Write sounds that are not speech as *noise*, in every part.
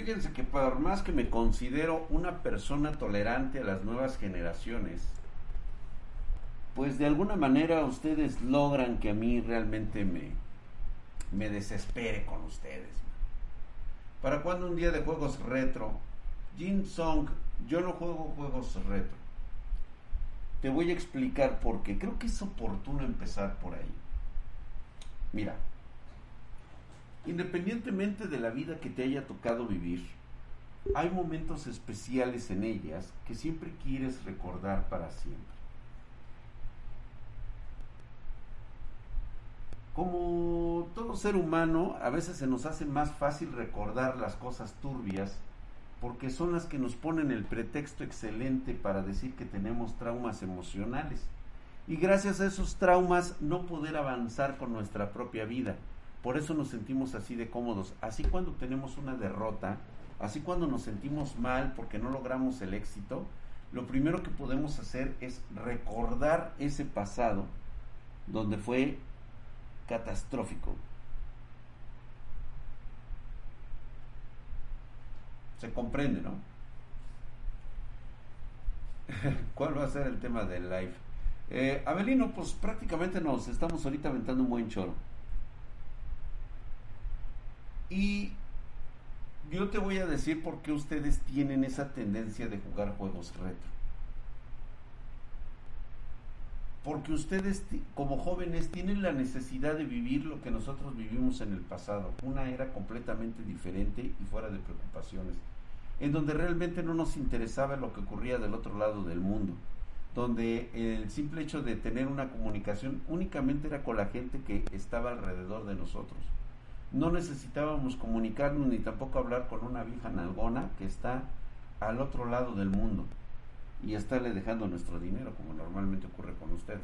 Fíjense que por más que me considero una persona tolerante a las nuevas generaciones, pues de alguna manera ustedes logran que a mí realmente me, me desespere con ustedes. ¿Para cuando un día de juegos retro? Jin Song, yo no juego juegos retro. Te voy a explicar por qué. Creo que es oportuno empezar por ahí. Mira, Independientemente de la vida que te haya tocado vivir, hay momentos especiales en ellas que siempre quieres recordar para siempre. Como todo ser humano, a veces se nos hace más fácil recordar las cosas turbias porque son las que nos ponen el pretexto excelente para decir que tenemos traumas emocionales y gracias a esos traumas no poder avanzar con nuestra propia vida por eso nos sentimos así de cómodos. Así cuando tenemos una derrota, así cuando nos sentimos mal porque no logramos el éxito, lo primero que podemos hacer es recordar ese pasado donde fue catastrófico. Se comprende, ¿no? *laughs* ¿Cuál va a ser el tema del live? Eh, Abelino, pues prácticamente nos estamos ahorita aventando un buen choro. Y yo te voy a decir por qué ustedes tienen esa tendencia de jugar juegos retro. Porque ustedes como jóvenes tienen la necesidad de vivir lo que nosotros vivimos en el pasado, una era completamente diferente y fuera de preocupaciones, en donde realmente no nos interesaba lo que ocurría del otro lado del mundo, donde el simple hecho de tener una comunicación únicamente era con la gente que estaba alrededor de nosotros no necesitábamos comunicarnos ni tampoco hablar con una vieja nalgona que está al otro lado del mundo y estarle dejando nuestro dinero como normalmente ocurre con ustedes.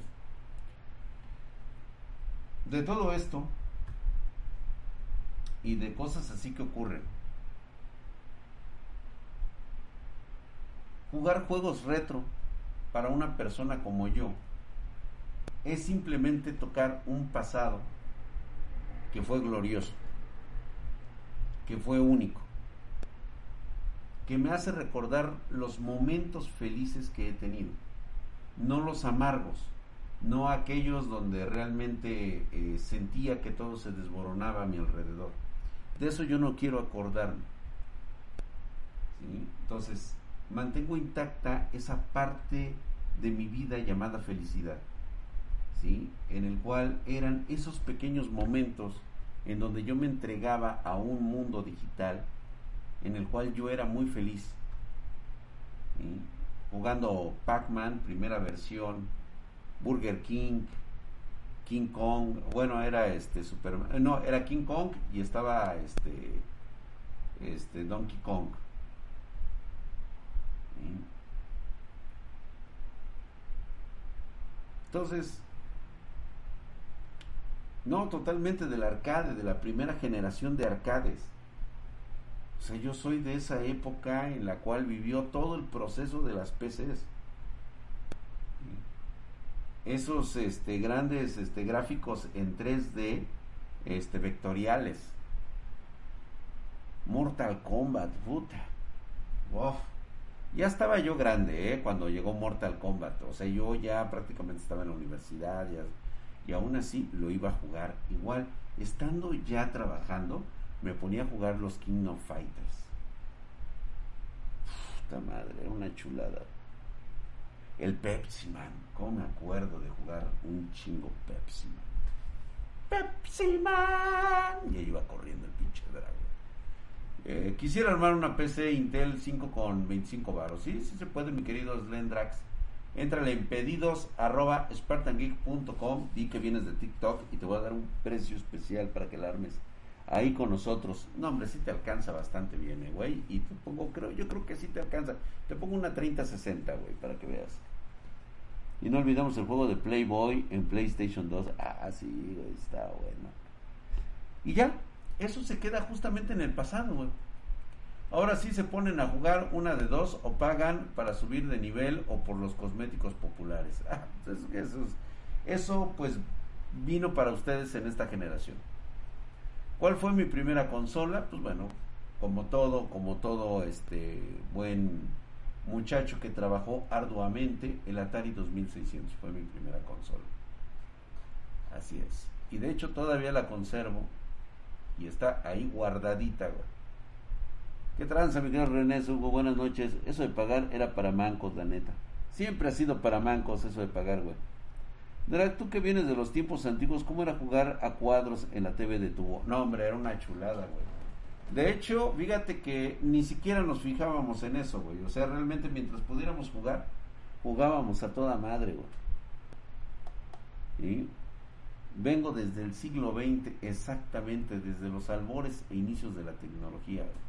De todo esto y de cosas así que ocurren, jugar juegos retro para una persona como yo es simplemente tocar un pasado que fue glorioso, que fue único, que me hace recordar los momentos felices que he tenido, no los amargos, no aquellos donde realmente eh, sentía que todo se desmoronaba a mi alrededor. De eso yo no quiero acordarme. Entonces, mantengo intacta esa parte de mi vida llamada felicidad, ¿sí? en el cual eran esos pequeños momentos en donde yo me entregaba a un mundo digital en el cual yo era muy feliz. Jugando Pac-Man, primera versión, Burger King, King Kong, bueno, era este Superman, eh, no, era King Kong y estaba este este Donkey Kong. Entonces, no, totalmente del arcade, de la primera generación de arcades. O sea, yo soy de esa época en la cual vivió todo el proceso de las PCs. Esos este, grandes este, gráficos en 3D este, vectoriales. Mortal Kombat, puta. Ya estaba yo grande, ¿eh? Cuando llegó Mortal Kombat. O sea, yo ya prácticamente estaba en la universidad, ya y aún así lo iba a jugar igual. Estando ya trabajando, me ponía a jugar los King of Fighters. Puta madre, una chulada. El Pepsi Man, ¿cómo me acuerdo de jugar un chingo Pepsi Man? Pepsi Man. Y ahí iba corriendo el pinche dragón. Eh, quisiera armar una PC Intel 5 con 25 baros. Sí, sí se puede, mi querido Slendrax. Entrale en pedidos arroba spartangeek.com, di que vienes de TikTok y te voy a dar un precio especial para que la armes ahí con nosotros. No, hombre, sí te alcanza bastante bien, eh, güey. Y te pongo, creo, yo creo que sí te alcanza. Te pongo una 30-60, güey, para que veas. Y no olvidamos el juego de Playboy en PlayStation 2. Ah, sí, güey, está bueno. Y ya, eso se queda justamente en el pasado, güey. Ahora sí se ponen a jugar una de dos o pagan para subir de nivel o por los cosméticos populares. *laughs* Ah, eso, eso pues vino para ustedes en esta generación. ¿Cuál fue mi primera consola? Pues bueno, como todo, como todo este buen muchacho que trabajó arduamente, el Atari 2600 fue mi primera consola. Así es. Y de hecho todavía la conservo y está ahí guardadita, güey. ¿Qué tranza, mi querido René Hugo? Buenas noches. Eso de pagar era para mancos, la neta. Siempre ha sido para mancos eso de pagar, güey. Drag, tú que vienes de los tiempos antiguos, ¿cómo era jugar a cuadros en la TV de tubo? No, hombre, era una chulada, güey. De hecho, fíjate que ni siquiera nos fijábamos en eso, güey. O sea, realmente mientras pudiéramos jugar, jugábamos a toda madre, güey. Y vengo desde el siglo XX, exactamente, desde los albores e inicios de la tecnología. Güey.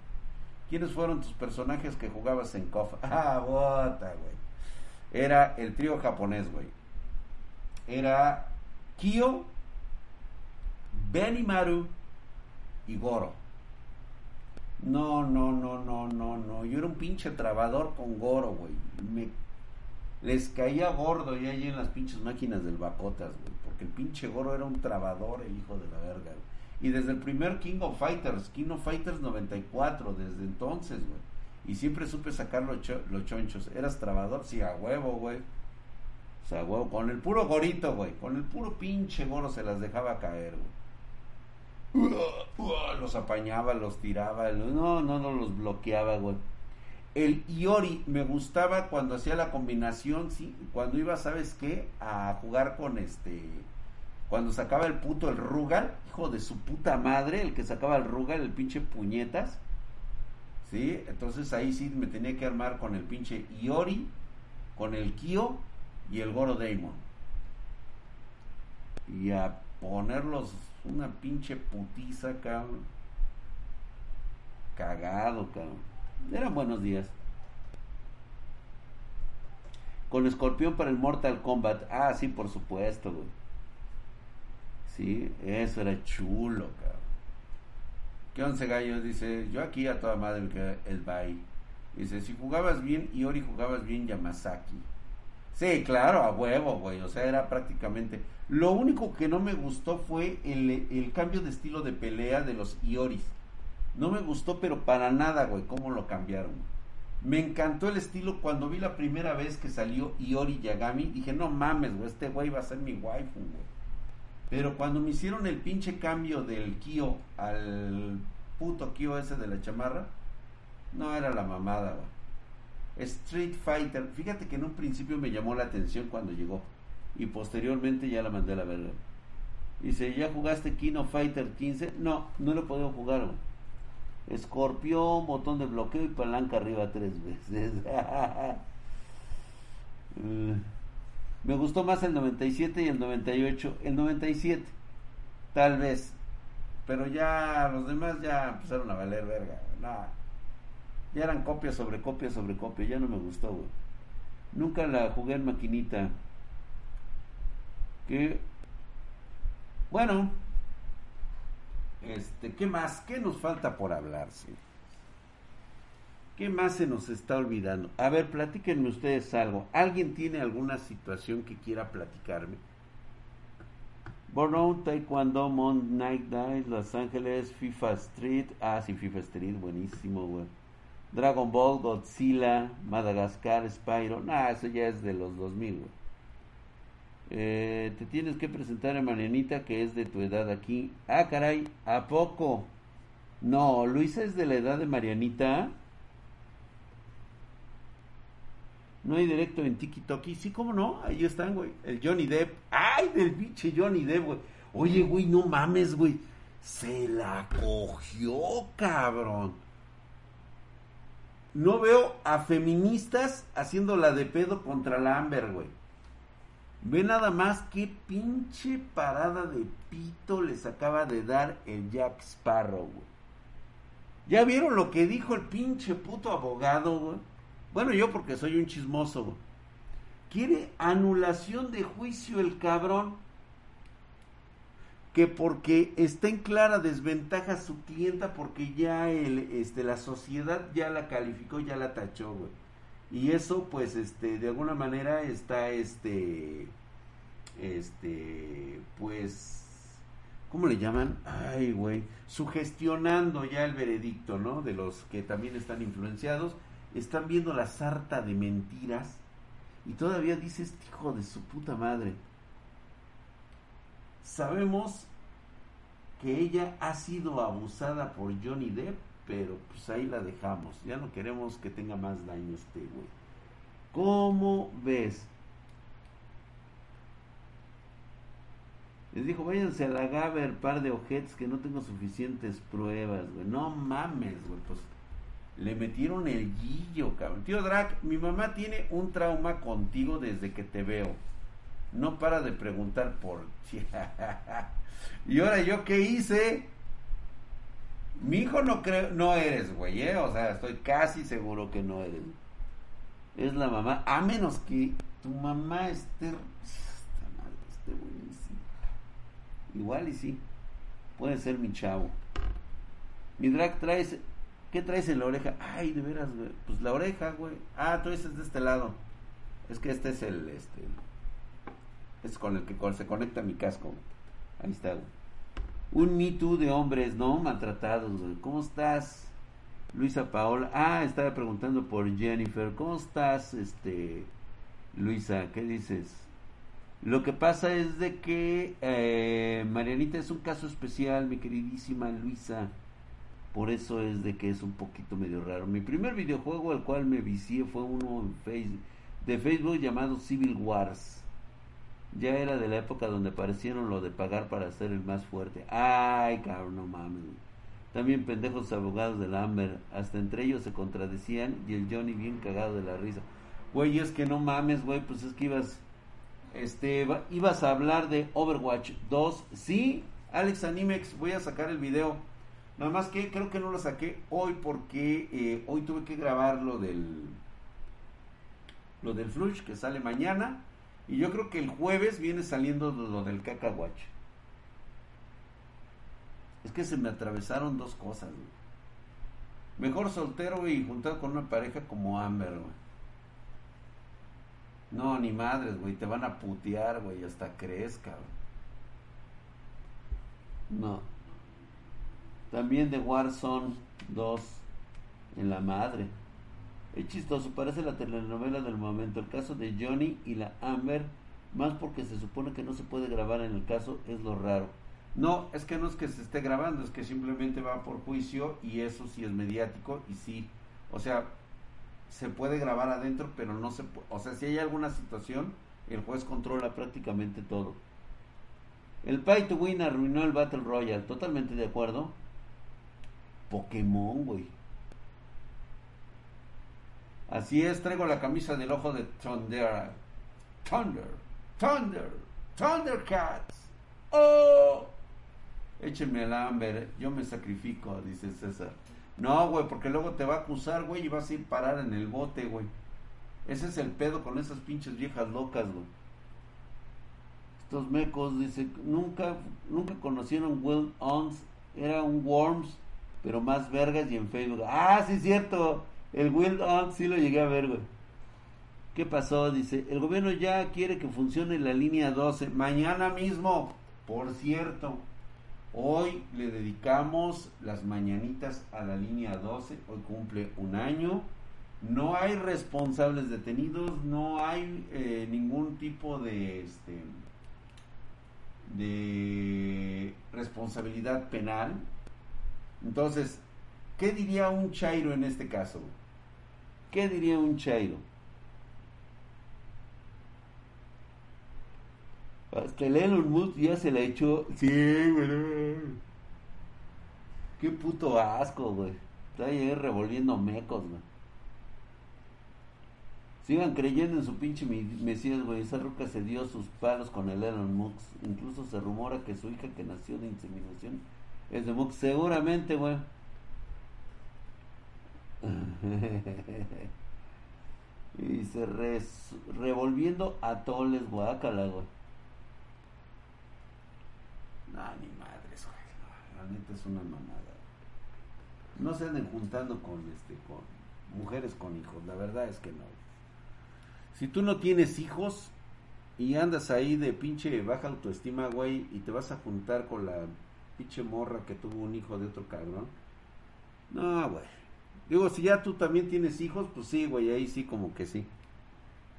¿Quiénes fueron tus personajes que jugabas en KOF? *laughs* Ah, bota, güey. Era el trío japonés, güey era Kyo, Benimaru y Goro. No, no, no, no, no, no. Yo era un pinche trabador con Goro, güey. Me les caía gordo y ahí en las pinches máquinas del Bacotas, güey. Porque el pinche Goro era un trabador, el hijo de la verga, Y desde el primer King of Fighters, King of Fighters 94, desde entonces, güey. Y siempre supe sacar los, los chonchos. ¿Eras trabador? Sí, a huevo, güey. O sea, güey, con el puro gorito, güey. Con el puro pinche goro se las dejaba caer, güey. Los apañaba, los tiraba. No, no, no los bloqueaba, güey. El Iori me gustaba cuando hacía la combinación, sí, cuando iba, ¿sabes qué? A jugar con este. Cuando sacaba el puto el Rugal, hijo de su puta madre, el que sacaba el Rugal, el pinche puñetas. ¿Sí? Entonces ahí sí me tenía que armar con el pinche Iori, con el Kyo y el Goro Daemon. Y a ponerlos una pinche putiza, cabrón. Cagado, cabrón. Eran buenos días. Con escorpión para el Mortal Kombat. Ah, sí, por supuesto, güey. Sí, eso era chulo, cabrón. ¿Qué once gallos? Dice, yo aquí a toda madre que el bye. Dice, si jugabas bien, y Ori jugabas bien Yamazaki. Sí, claro, a huevo, güey. O sea, era prácticamente. Lo único que no me gustó fue el, cambio de estilo de pelea de los Ioris. No me gustó, pero para nada, güey, cómo lo cambiaron. Me encantó el estilo cuando vi la primera vez que salió Iori Yagami. Dije, no mames, güey, este güey va a ser mi waifu, güey. Pero cuando me hicieron el pinche cambio del Kyo al puto Kyo ese de la chamarra, no era la mamada, güey. Street Fighter, fíjate que en un principio me llamó la atención cuando llegó y posteriormente ya la mandé a la verga. Dice, ¿ya jugaste Kino Fighter 15? No, no lo podido jugar. Escorpión, botón de bloqueo y palanca arriba tres veces. *laughs* Me gustó más el 97 y el 98. El 97, tal vez. Pero ya los demás ya empezaron a valer verga. Ya eran copias sobre copias sobre copia, ya no me gustó, güey. Nunca la jugué en maquinita. Que bueno, este, ¿qué más? ¿Qué nos falta por hablar? ¿Qué más se nos está olvidando? A ver, platíquenme ustedes algo. ¿Alguien tiene alguna situación que quiera platicarme? Burnout, Taekwondo, Mount Night Dive, Los Ángeles, FIFA Street. Ah, sí, FIFA Street, buenísimo, güey. Dragon Ball, Godzilla, Madagascar, Spyro. Nah, eso ya es de los 2000, eh, te tienes que presentar a Marianita, que es de tu edad aquí. Ah, caray, ¿a poco? No, Luisa es de la edad de Marianita. No hay directo en Tiki Toki. Sí, ¿cómo no? Ahí están, güey. El Johnny Depp. ¡Ay, del pinche Johnny Depp, güey! Oye, güey, no mames, güey. Se la cogió, cabrón no veo a feministas haciendo la de pedo contra la Amber, güey. Ve nada más qué pinche parada de pito les acaba de dar el Jack Sparrow, güey. ¿Ya vieron lo que dijo el pinche puto abogado, güey? Bueno, yo porque soy un chismoso. Quiere anulación de juicio el cabrón. Que porque está en clara desventaja su clienta porque ya el, este, la sociedad ya la calificó, ya la tachó, güey. Y eso, pues, este, de alguna manera está, este, este, pues, ¿cómo le llaman? Ay, güey, sugestionando ya el veredicto, ¿no? De los que también están influenciados, están viendo la sarta de mentiras y todavía dice este hijo de su puta madre. Sabemos que ella ha sido abusada por Johnny Depp, pero pues ahí la dejamos. Ya no queremos que tenga más daño este güey. ¿Cómo ves? Les dijo, váyanse a la Gaber, par de ojetes que no tengo suficientes pruebas, güey. No mames, güey. Pues le metieron el guillo, cabrón. Tío Drac, mi mamá tiene un trauma contigo desde que te veo. No para de preguntar por *laughs* y ahora yo qué hice? Mi hijo no creo, no eres, güey, ¿eh? O sea, estoy casi seguro que no eres. Es la mamá, a menos que tu mamá esté, esté buenísima. Igual y sí. Puede ser mi chavo. Mi drag traes ¿Qué traes en la oreja? Ay, de veras, güey. Pues la oreja, güey. Ah, tú dices de este lado. Es que este es el, este, es con el que se conecta mi casco. Ahí está. Un Me Too de hombres, ¿no? Maltratados. ¿Cómo estás? Luisa Paola. Ah, estaba preguntando por Jennifer. ¿Cómo estás, este, Luisa? ¿Qué dices? Lo que pasa es de que eh, Marianita es un caso especial, mi queridísima Luisa. Por eso es de que es un poquito medio raro. Mi primer videojuego al cual me vicié fue uno en de Facebook llamado Civil Wars. Ya era de la época donde aparecieron lo de pagar para ser el más fuerte. Ay, cabrón, no mames. También pendejos abogados del Amber. Hasta entre ellos se contradecían y el Johnny bien cagado de la risa. Güey, es que no mames, güey, pues es que ibas... Este, ibas a hablar de Overwatch 2. Sí, Alex Animex, voy a sacar el video Nada más que creo que no lo saqué hoy porque eh, hoy tuve que grabar lo del lo del flush que sale mañana y yo creo que el jueves viene saliendo lo del cacahuache. Es que se me atravesaron dos cosas. Mejor soltero y juntado con una pareja como Amber, güey. No, ni madres, güey, te van a putear, güey, hasta crezca, No. También de Warzone 2 en la madre. Es chistoso, parece la telenovela del momento. El caso de Johnny y la Amber, más porque se supone que no se puede grabar en el caso, es lo raro. No, es que no es que se esté grabando, es que simplemente va por juicio y eso sí es mediático y sí, o sea, se puede grabar adentro, pero no se puede, o sea, si hay alguna situación, el juez controla prácticamente todo. El Pay to Win arruinó el Battle Royale, totalmente de acuerdo. Pokémon, güey. Así es, traigo la camisa del ojo de Thunder. Thunder, Thunder, Thundercats. ¡Oh! Échenme el Amber, yo me sacrifico, dice César. No, güey, porque luego te va a acusar, güey, y vas a ir parar en el bote, güey. Ese es el pedo con esas pinches viejas locas, güey. Estos mecos, dice, nunca, nunca conocieron Will Ons, era un Worms pero más vergas y en Facebook. Ah, sí, es cierto. El Wild On sí lo llegué a ver, güey. ¿Qué pasó? Dice, el gobierno ya quiere que funcione la línea 12. Mañana mismo, por cierto. Hoy le dedicamos las mañanitas a la línea 12. Hoy cumple un año. No hay responsables detenidos. No hay eh, ningún tipo de, este, de responsabilidad penal entonces, ¿qué diría un Chairo en este caso? ¿Qué diría un Chairo? Hasta el Elon Musk ya se la echó. Sí, güey. Qué puto asco, güey. Está ahí revolviendo mecos, güey. Sigan creyendo en su pinche Mesías, güey. Esa ruca se dio sus palos con el Elon Musk. Incluso se rumora que su hija que nació de inseminación es de. Seguramente, güey. *laughs* y se revolviendo a toles, guácala, güey. No, ni madres, güey. la neta es una mamada. No se anden juntando con este con mujeres con hijos, la verdad es que no. Si tú no tienes hijos y andas ahí de pinche baja autoestima, güey, y te vas a juntar con la pinche morra que tuvo un hijo de otro cabrón. No, güey. Digo, si ya tú también tienes hijos, pues sí, güey, ahí sí como que sí.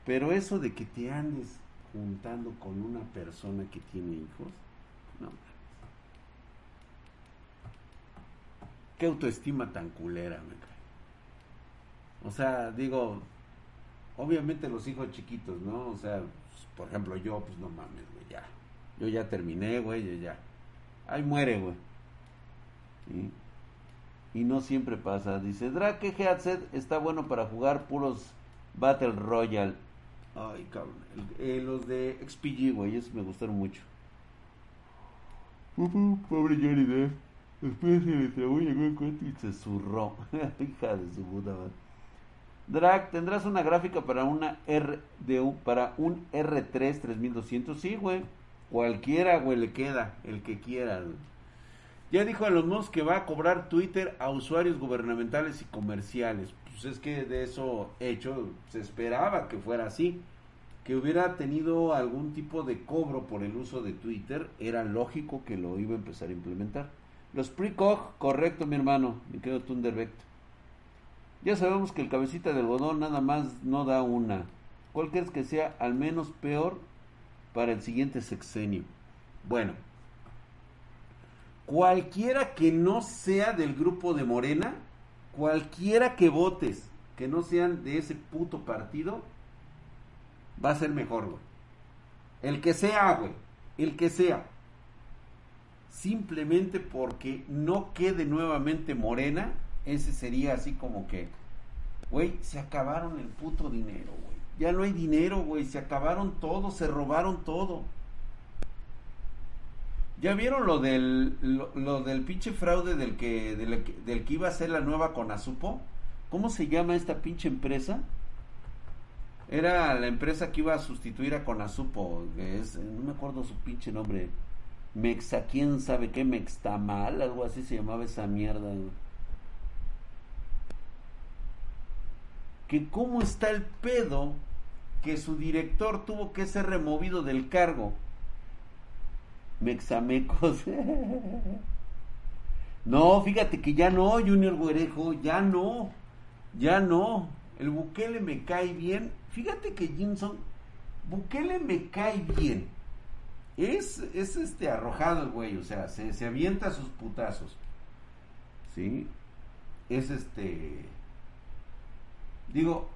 Pero eso de que te andes juntando con una persona que tiene hijos, no. Qué autoestima tan culera, me cae. O sea, digo, obviamente los hijos chiquitos, ¿no? O sea, pues, por ejemplo, yo, pues no mames, güey, ya. Yo ya terminé, güey, ya, ya. Ahí muere, güey. Y no siempre pasa. Dice, Drake Headset está bueno para jugar puros Battle Royale. Ay, cabrón. Eh, los de XPG, güey, esos me gustaron mucho. pobre Johnny Depp. Después se le trabó, llegó en y se zurró. *laughs* Hija de su puta madre. Drag, ¿tendrás una gráfica para una R de para un R3 3200? Sí, güey. Cualquiera, güey, le queda, el que quiera. Ya dijo a los Musk que va a cobrar Twitter a usuarios gubernamentales y comerciales. Pues es que de eso hecho se esperaba que fuera así. Que hubiera tenido algún tipo de cobro por el uso de Twitter, era lógico que lo iba a empezar a implementar. Los precog, correcto, mi hermano, mi querido Thunderbect. Ya sabemos que el cabecita de algodón nada más no da una. ¿Cuál crees que sea al menos peor para el siguiente sexenio? Bueno, cualquiera que no sea del grupo de Morena, cualquiera que votes que no sean de ese puto partido, va a ser mejor, güey. El que sea, güey. El que sea simplemente porque no quede nuevamente morena, ese sería así como que, güey, se acabaron el puto dinero, güey. Ya no hay dinero, güey, se acabaron todo, se robaron todo. ¿Ya vieron lo del, lo, del pinche fraude del que, del, que iba a ser la nueva Conasupo? ¿Cómo se llama esta pinche empresa? Era la empresa que iba a sustituir a Conasupo, que es, no me acuerdo su pinche nombre. Mexa, quién sabe qué, mal algo así se llamaba esa mierda. Que cómo está el pedo que su director tuvo que ser removido del cargo. Mexamecos. *laughs* no, fíjate que ya no, Junior Guerejo, ya no, ya no. El Bukele me cae bien. Fíjate que Jimson, Bukele me cae bien es, es este arrojado el güey, o sea, se, se avienta sus putazos. ¿Sí? Es este. Digo,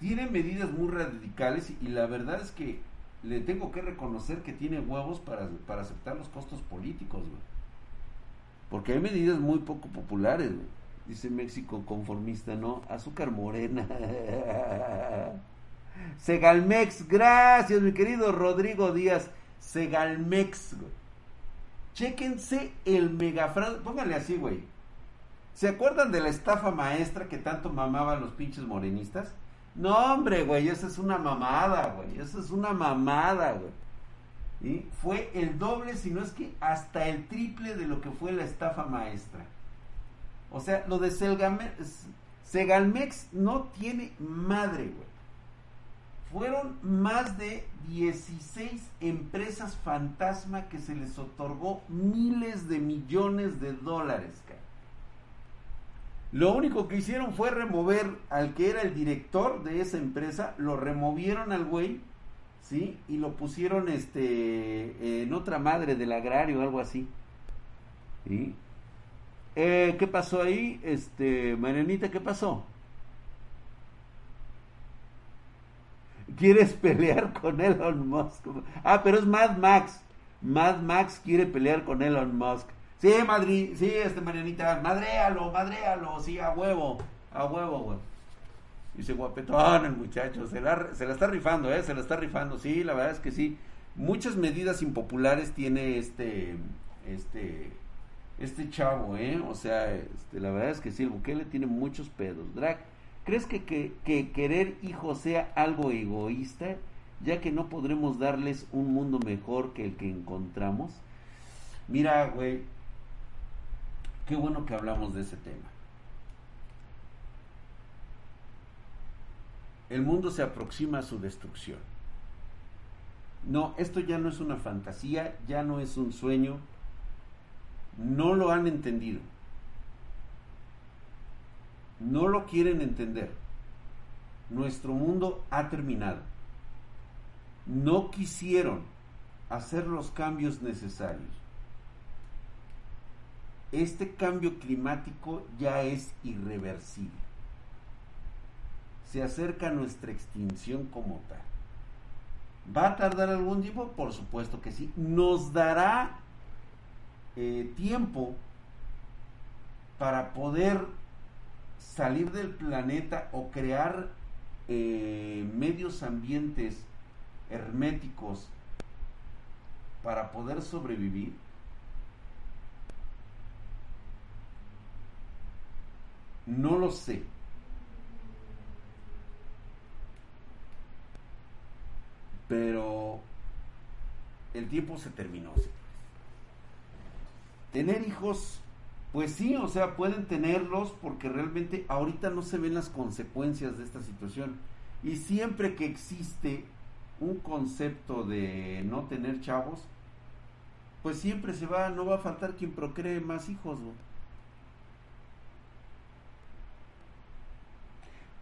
tiene medidas muy radicales y, la verdad es que le tengo que reconocer que tiene huevos para, para aceptar los costos políticos, güey. Porque hay medidas muy poco populares, güey. Dice México conformista, ¿no? Azúcar morena. *laughs* Segalmex, gracias mi querido Rodrigo Díaz. Segalmex, güey. Chéquense el megafraude. Pónganle así, güey. ¿Se acuerdan de la estafa maestra que tanto mamaban los pinches morenistas? No, hombre, güey, esa es una mamada, güey. Esa es una mamada, güey. Y fue el doble, si no es que hasta el triple de lo que fue la estafa maestra. O sea, lo de Segalmex no tiene madre, güey fueron más de 16 empresas fantasma que se les otorgó miles de millones de dólares. Lo único que hicieron fue remover al que era el director de esa empresa, lo removieron al güey, ¿sí? Y lo pusieron este en otra madre del agrario, algo así. ¿Sí? Eh, ¿Qué pasó ahí? Este, Marianita, ¿qué pasó? ¿Quieres pelear con Elon Musk? Ah, pero es Mad Max. Mad Max quiere pelear con Elon Musk. Sí, Madrid, sí, este Marianita, madréalo, madréalo, sí, a huevo, a huevo, güey. Dice guapetón el muchacho, se la, se la está rifando, ¿eh? Se la está rifando, sí, la verdad es que sí. Muchas medidas impopulares tiene este, este, este chavo, ¿eh? O sea, este, la verdad es que sí, el Bukele tiene muchos pedos. Drag, ¿crees que, que, que querer hijos sea algo egoísta? Ya que no podremos darles un mundo mejor que el que encontramos. Mira, güey, qué bueno que hablamos de ese tema. El mundo se aproxima a su destrucción. No, esto ya no es una fantasía, ya no es un sueño. No lo han entendido. No lo quieren entender. Nuestro mundo ha terminado. No quisieron hacer los cambios necesarios. Este cambio climático ya es irreversible se acerca nuestra extinción como tal. ¿Va a tardar algún tiempo? Por supuesto que sí. Nos dará eh, tiempo para poder salir del planeta o crear eh, medios ambientes herméticos para poder sobrevivir. No lo sé. Pero el tiempo se terminó. Tener hijos, pues sí, o sea, pueden tenerlos porque realmente ahorita no se ven las consecuencias de esta situación. Y siempre que existe un concepto de no tener chavos, pues siempre se va, no va a faltar quien procree más hijos.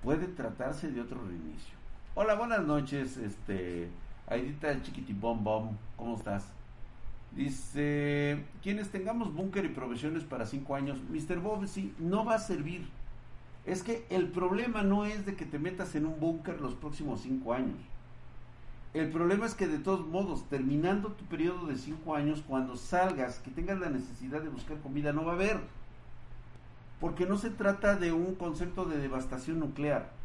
Puede tratarse de otro reinicio. Hola, buenas noches, este, Aidita chiquitibom bom, ¿cómo estás? Dice, quienes tengamos búnker y provisiones para cinco años, Mr. Bob, sí, no va a servir. Es que el problema no es de que te metas en un búnker los próximos cinco años. El problema es que de todos modos, terminando tu periodo de cinco años, cuando salgas, que tengas la necesidad de buscar comida, no va a haber. Porque no se trata de un concepto de devastación nuclear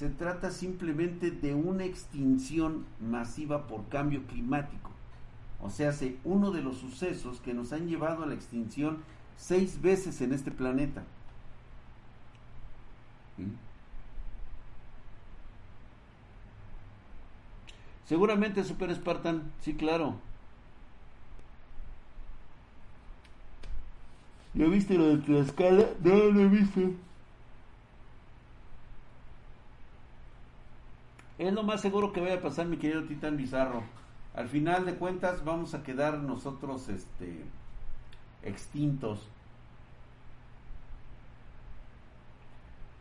se trata simplemente de una extinción masiva por cambio climático. O sea, es uno de los sucesos que nos han llevado a la extinción seis veces en este planeta. Seguramente Super Spartan, sí, claro. ¿Ya viste lo de la escala? No, lo he visto. Es lo más seguro que vaya a pasar, mi querido Titán Bizarro. Al final de cuentas vamos a quedar nosotros este extintos.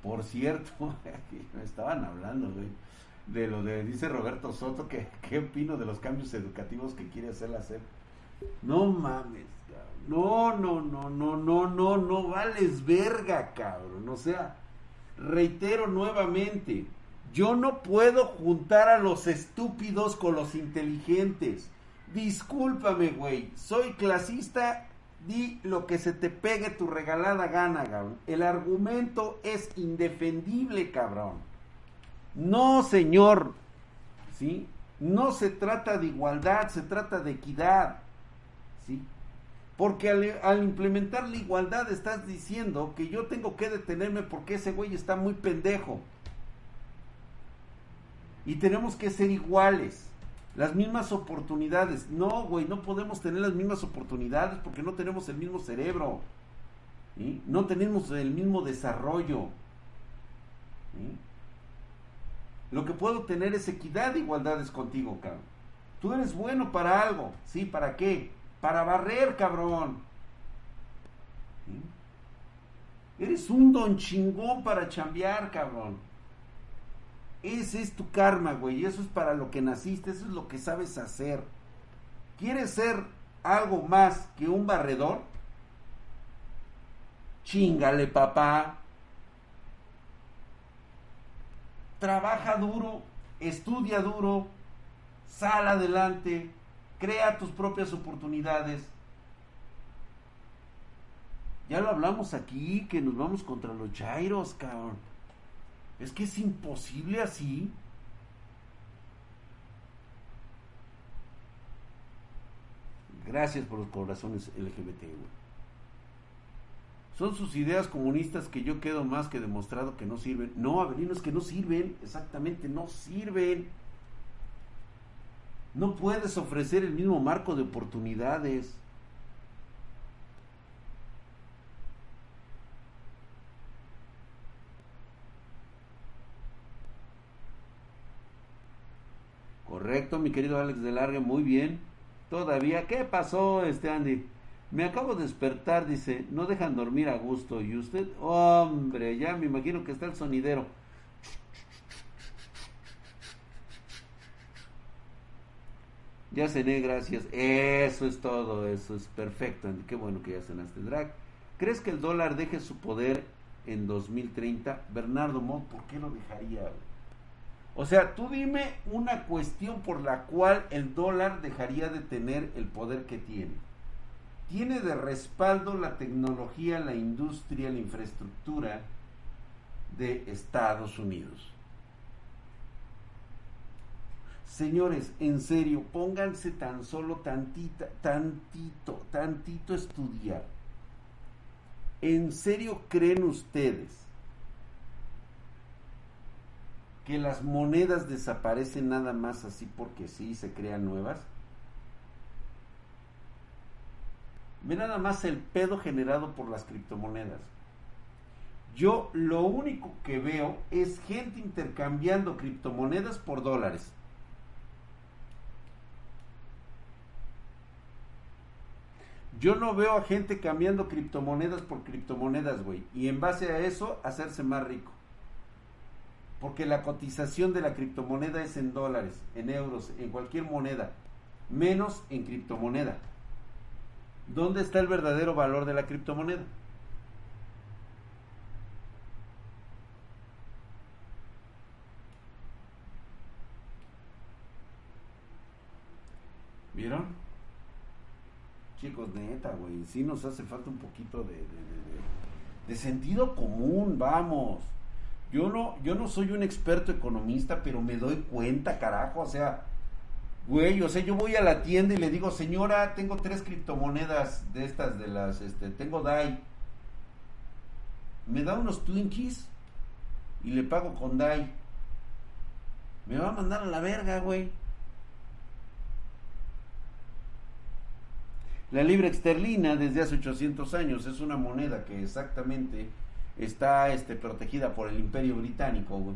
Por cierto, *laughs* me estaban hablando de lo de, dice Roberto Soto, que *laughs* qué opino de los cambios educativos que quiere hacer la SEP. No mames, No, no, no, no, no, no, no vales verga, cabrón. O sea, reitero nuevamente, yo no puedo juntar a los estúpidos con los inteligentes. Discúlpame, güey. Soy clasista. Di lo que se te pegue tu regalada gana, cabrón. El argumento es indefendible, cabrón. No, señor. ¿Sí? No se trata de igualdad, se trata de equidad. ¿Sí? Porque al, implementar la igualdad estás diciendo que yo tengo que detenerme porque ese güey está muy pendejo y tenemos que ser iguales. Las mismas oportunidades. No, güey, no podemos tener las mismas oportunidades porque no tenemos el mismo cerebro. No tenemos el mismo desarrollo. Lo que puedo tener es equidad e igualdades contigo, cabrón. Tú eres bueno para algo. ¿Sí? ¿Para qué? Para barrer, cabrón. Eres un don chingón para chambear, cabrón. Ese es tu karma, güey. Eso es para lo que naciste, eso es lo que sabes hacer. ¿Quieres ser algo más que un barredor? Chingale, papá. Trabaja duro, estudia duro, sal adelante, crea tus propias oportunidades. Ya lo hablamos aquí, que nos vamos contra los chairos, cabrón. Es que es imposible así. Gracias por los corazones LGBT. Son sus ideas comunistas que yo quedo más que demostrado que no sirven. No, Avelino, es que no sirven. Exactamente, no sirven. No puedes ofrecer el mismo marco de oportunidades. Correcto, mi querido Alex de Largue, muy bien. Todavía, ¿qué pasó, este Andy? Me acabo de despertar, dice, no dejan dormir a gusto. ¿Y usted? Hombre, ya me imagino que está el sonidero. Ya cené, gracias. Eso es todo, eso es perfecto. Qué bueno que ya cenaste, drag. ¿Crees que el dólar deje su poder en 2030? Bernardo Montt, ¿por qué lo dejaría? O sea, tú dime una cuestión por la cual el dólar dejaría de tener el poder que tiene. Tiene de respaldo la tecnología, la industria, la infraestructura de Estados Unidos. Señores, en serio, pónganse tan solo tantita, tantito, tantito estudiar. ¿En serio creen ustedes que las monedas desaparecen nada más así porque sí se crean nuevas? Ve nada más el pedo generado por las criptomonedas. Yo lo único que veo es gente intercambiando criptomonedas por dólares. Yo no veo a gente cambiando criptomonedas por criptomonedas, güey. Y en base a eso, hacerse más rico. Porque la cotización de la criptomoneda es en dólares, en euros, en cualquier moneda, menos en criptomoneda. ¿Dónde está el verdadero valor de la criptomoneda? ¿Vieron? Chicos, neta, güey, sí nos hace falta un poquito de, de, de, de sentido común, vamos. Yo no, yo no soy un experto economista, pero me doy cuenta, carajo, o sea, güey, o sea, yo voy a la tienda y le digo, señora, tengo tres criptomonedas de estas, de las, este, tengo DAI. Me da unos Twinkies y le pago con DAI. Me va a mandar a la verga, güey. La libra esterlina desde hace 800 años es una moneda que exactamente está este, protegida por el imperio británico,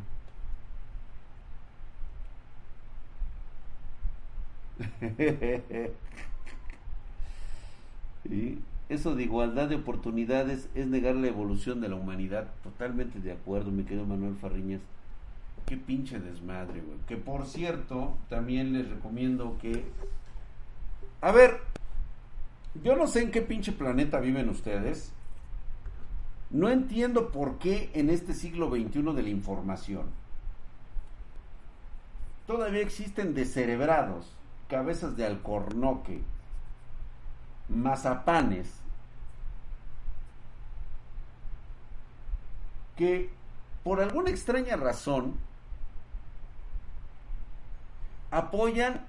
*laughs* y eso de igualdad de oportunidades es negar la evolución de la humanidad. Totalmente de acuerdo, mi querido Manuel Farriñas. Qué pinche desmadre, güey. Que por cierto, también les recomiendo que... A ver, yo no sé en qué pinche planeta viven ustedes. No entiendo por qué en este siglo XXI de la información todavía existen descerebrados, cabezas de alcornoque, mazapanes, que por alguna extraña razón apoyan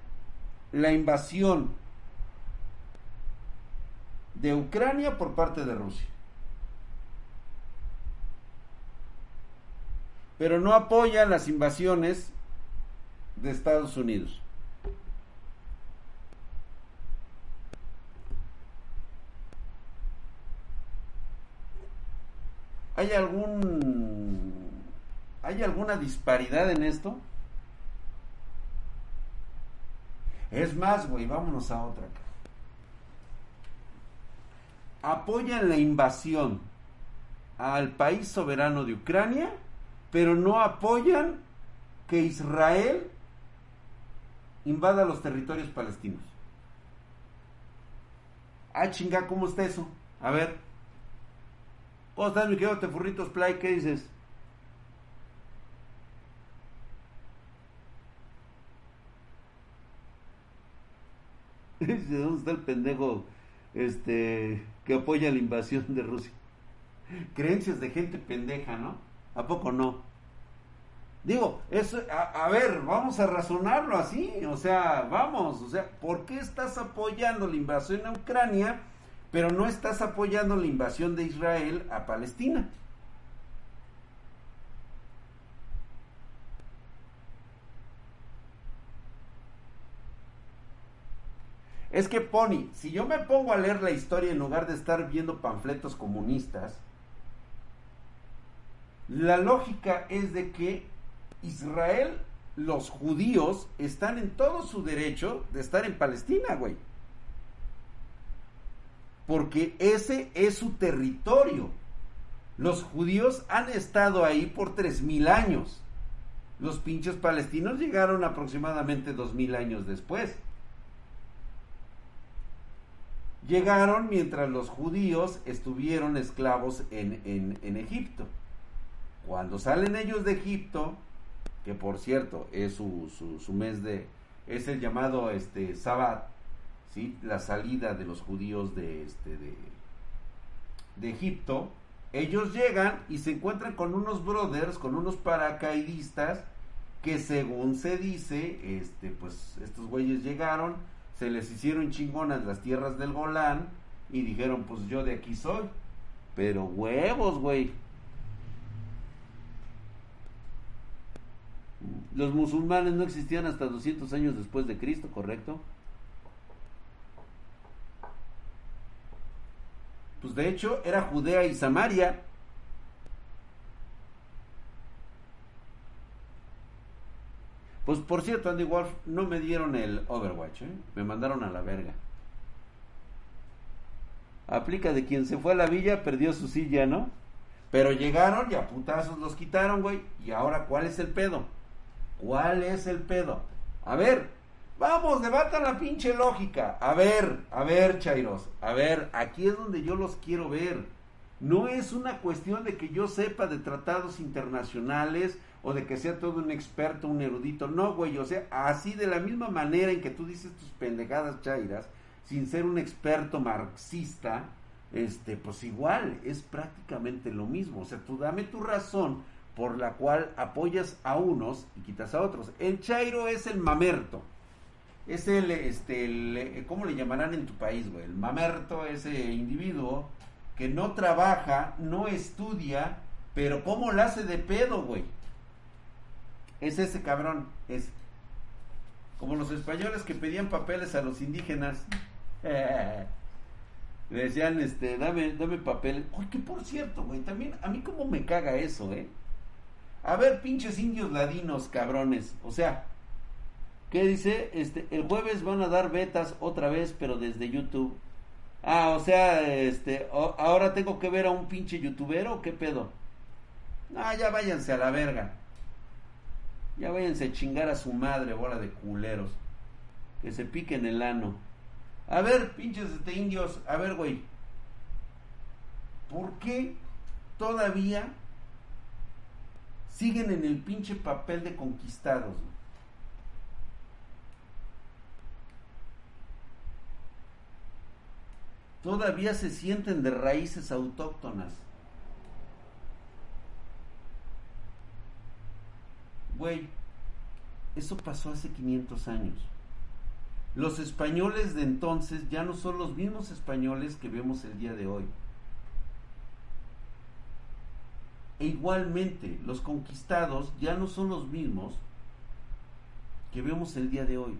la invasión de Ucrania por parte de Rusia. Pero no apoyan las invasiones de Estados Unidos. ¿Hay algún hay alguna disparidad en esto? Es más, güey, vámonos a otra. Apoyan la invasión al país soberano de Ucrania, pero no apoyan que Israel invada los territorios palestinos. Ah, chinga, ¿cómo está eso? A ver. ¿Cómo estás, mi querido Tefurritos Play? ¿Qué dices? *laughs* ¿De dónde está el pendejo este, que apoya la invasión de Rusia? Creencias de gente pendeja, ¿no? ¿A poco no? Digo, eso, a, ver, vamos a razonarlo así, o sea, vamos, o sea, ¿por qué estás apoyando la invasión a Ucrania, pero no estás apoyando la invasión de Israel a Palestina? Es que Pony, si yo me pongo a leer la historia en lugar de estar viendo panfletos comunistas, la lógica es de que Israel, los judíos, están en todo su derecho de estar en Palestina, güey. Porque ese es su territorio. Los judíos han estado ahí por tres mil años. Los pinches palestinos llegaron aproximadamente dos mil años después. Llegaron mientras los judíos estuvieron esclavos en, en, Egipto. Cuando salen ellos de Egipto, que por cierto es su, su, mes de, es el llamado este Sabbat, ¿sí? la salida de los judíos de, este, de, de Egipto, ellos llegan y se encuentran con unos brothers, con unos paracaidistas, que según se dice, este, pues estos güeyes llegaron, se les hicieron chingonas las tierras del Golán y dijeron, pues yo de aquí soy. Pero huevos, güey. Los musulmanes no existían hasta 200 años después de Cristo, ¿correcto? Pues de hecho era Judea y Samaria. Pues por cierto, Andy Wolf, no me dieron el Overwatch, ¿eh? me mandaron a la verga. Aplica de quien se fue a la villa, perdió su silla, ¿no? Pero llegaron y a putazos los quitaron, güey. Y ahora, ¿cuál es el pedo? ¿Cuál es el pedo? A ver, vamos, debatan la pinche lógica. A ver, a ver, Chairos, a ver, aquí es donde yo los quiero ver. No es una cuestión de que yo sepa de tratados internacionales o de que sea todo un experto, un erudito. No, güey, o sea, así de la misma manera en que tú dices tus pendejadas, Chairas, sin ser un experto marxista, este, pues igual, es prácticamente lo mismo. O sea, tú dame tu razón por la cual apoyas a unos y quitas a otros. El chairo es el mamerto. Es el, este, el, ¿cómo le llamarán en tu país, güey? El mamerto, ese individuo que no trabaja, no estudia, pero ¿cómo la hace de pedo, güey? Es ese cabrón, es como los españoles que pedían papeles a los indígenas. *laughs* Le decían, este, dame, dame papel. Oye, que por cierto, güey, también a mí como me caga eso, ¿eh? A ver, pinches indios ladinos, cabrones. O sea, ¿qué dice? Este, el jueves van a dar betas otra vez, pero desde YouTube. Ah, o sea, este, ahora tengo que ver a un pinche youtuber o qué pedo. Ah, ya váyanse a la verga. Ya váyanse a chingar a su madre, bola de culeros. Que se piquen el ano. A ver, pinches este indios, a ver, güey. ¿Por qué todavía siguen en el pinche papel de conquistados. Todavía se sienten de raíces autóctonas. Güey, eso pasó hace 500 años. Los españoles de entonces ya no son los mismos españoles que vemos el día de hoy. E igualmente, los conquistados ya no son los mismos que vemos el día de hoy.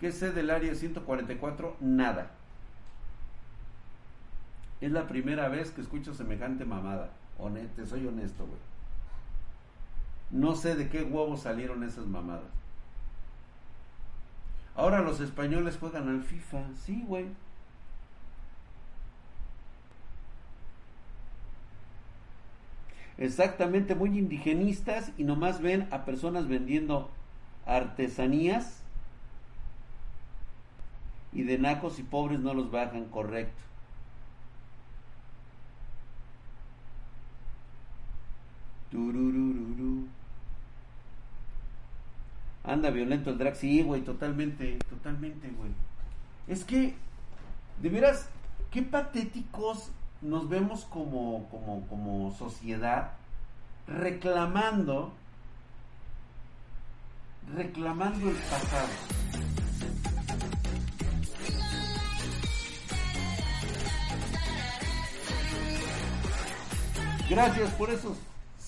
¿Qué sé del área 144? Nada. Es la primera vez que escucho semejante mamada. Honete, soy honesto, güey. No sé de qué huevos salieron esas mamadas. Ahora los españoles juegan al FIFA. Sí, güey. exactamente muy indigenistas y nomás ven a personas vendiendo artesanías y de nacos y pobres no los bajan correcto. Anda violento el drag, sí, güey, totalmente, totalmente, güey. Es que, de veras, qué patéticos nos vemos como, como, como sociedad reclamando, reclamando el pasado. Gracias por esos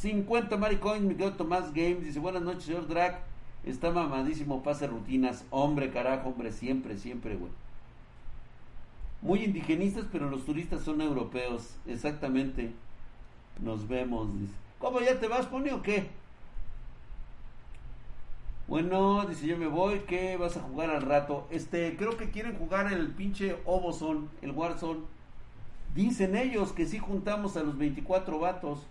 50 maricoins, mi querido Tomás Games. Dice, buenas noches, señor Drac. Está mamadísimo, pase rutinas. Hombre, carajo, hombre, siempre, siempre, güey. Muy indigenistas, pero los turistas son europeos. Exactamente. Nos vemos, dice. ¿Cómo ya te vas, Pony, o qué? Bueno, dice yo me voy, ¿qué vas a jugar al rato? Este, creo que quieren jugar el pinche Oboson, el Warzone. Dicen ellos que si juntamos a los 24 vatos.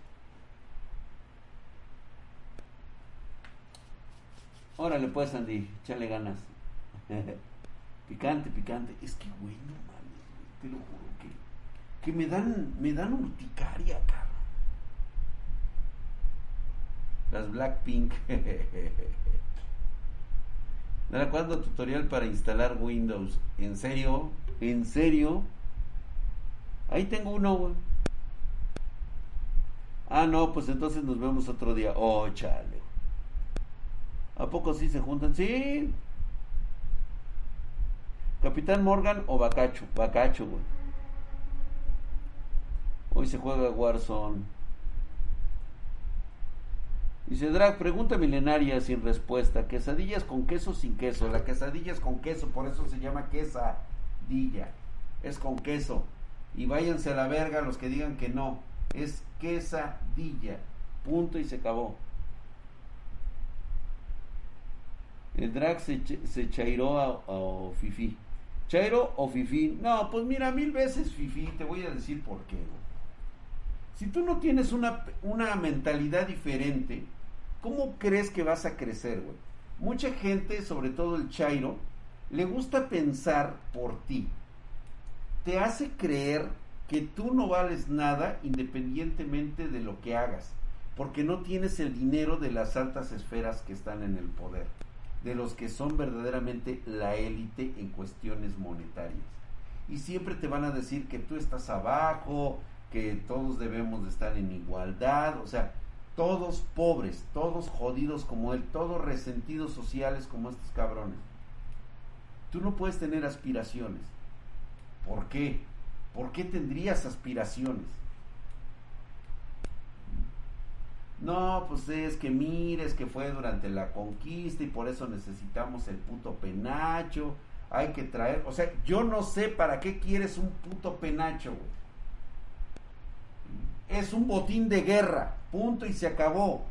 Órale pues Andy, échale ganas. *laughs* picante, picante. Es que güey, no mames, te lo juro que, que me dan, me dan urticaria, cabrón. Las Blackpink. *laughs* ¿Nada cuándo tutorial para instalar Windows? ¿En serio? ¿En serio? Ahí tengo uno, güey. Ah, no, pues entonces nos vemos otro día. Oh, chale. ¿A poco sí se juntan? Sí. Capitán Morgan o Bacacho. Bacacho, güey. Hoy se juega Warzone. Dice Drag, pregunta milenaria sin respuesta. ¿Quesadillas con queso sin queso? La quesadilla es con queso, por eso se llama quesadilla. Es con queso. Y váyanse a la verga los que digan que no. Es quesadilla. Punto y se acabó. El drag se, se chairó a, Fifi. ¿Chairo o Fifi? No, pues mira, mil veces Fifi. Te voy a decir por qué. Si tú no tienes una, una mentalidad diferente, ¿cómo crees que vas a crecer, güey? Mucha gente, sobre todo el Chairo, le gusta pensar por ti te hace creer que tú no vales nada independientemente de lo que hagas, porque no tienes el dinero de las altas esferas que están en el poder, de los que son verdaderamente la élite en cuestiones monetarias. Y siempre te van a decir que tú estás abajo, que todos debemos de estar en igualdad, o sea, todos pobres, todos jodidos como él, todos resentidos sociales como estos cabrones. Tú no puedes tener aspiraciones ¿Por qué? ¿Por qué tendrías aspiraciones? No, pues es que mires que fue durante la conquista y por eso necesitamos el puto penacho. Hay que traer, o sea, yo no sé para qué quieres un puto penacho, güey. Es un botín de guerra, punto y se acabó.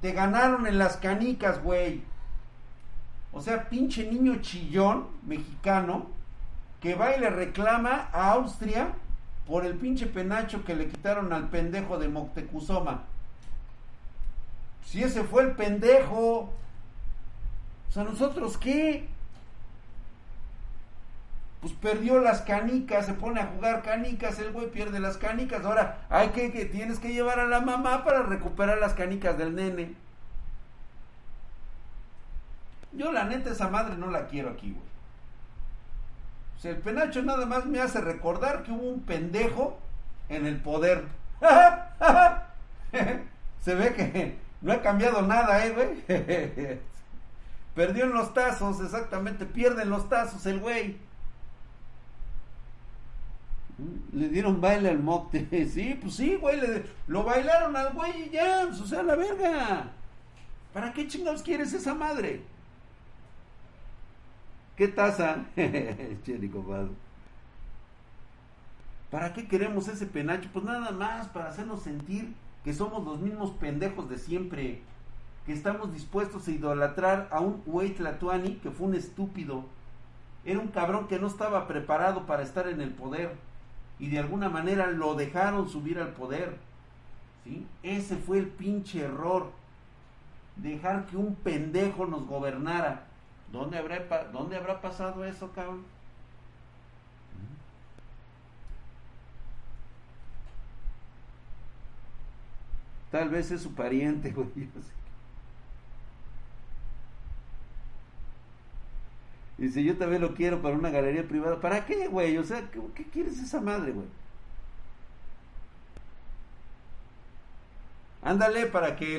Te ganaron en las canicas, güey. O sea, pinche niño chillón mexicano que va y le reclama a Austria por el pinche penacho que le quitaron al pendejo de Moctezuma. Si ese fue el pendejo, o sea, ¿nosotros qué? Pues perdió las canicas, se pone a jugar canicas, el güey pierde las canicas. Ahora, hay que, que tienes que llevar a la mamá para recuperar las canicas del nene. Yo la neta esa madre no la quiero aquí, güey el penacho nada más me hace recordar que hubo un pendejo en el poder. *laughs* Se ve que no ha cambiado nada, ¿eh, güey? *laughs* Perdió en los tazos, exactamente. Pierde en los tazos el güey. Le dieron baile al mocte. *laughs* Sí, pues sí, güey. lo bailaron al güey y ya. Pues, o sea, la verga. ¿Para qué chingados quieres esa madre? ¿Qué taza? *laughs* ¿Para qué queremos ese penacho? Pues nada más para hacernos sentir que somos los mismos pendejos de siempre, que estamos dispuestos a idolatrar a un güey Tlatuani que fue un estúpido. Era un cabrón que no estaba preparado para estar en el poder y de alguna manera lo dejaron subir al poder. ¿sí? Ese fue el pinche error. Dejar que un pendejo nos gobernara. ¿Dónde habrá, ¿Dónde habrá pasado eso, cabrón? Tal vez es su pariente, *laughs* güey. Y si yo también lo quiero para una galería privada, ¿para qué, güey? O sea, ¿qué, qué quieres esa madre, güey? Ándale para que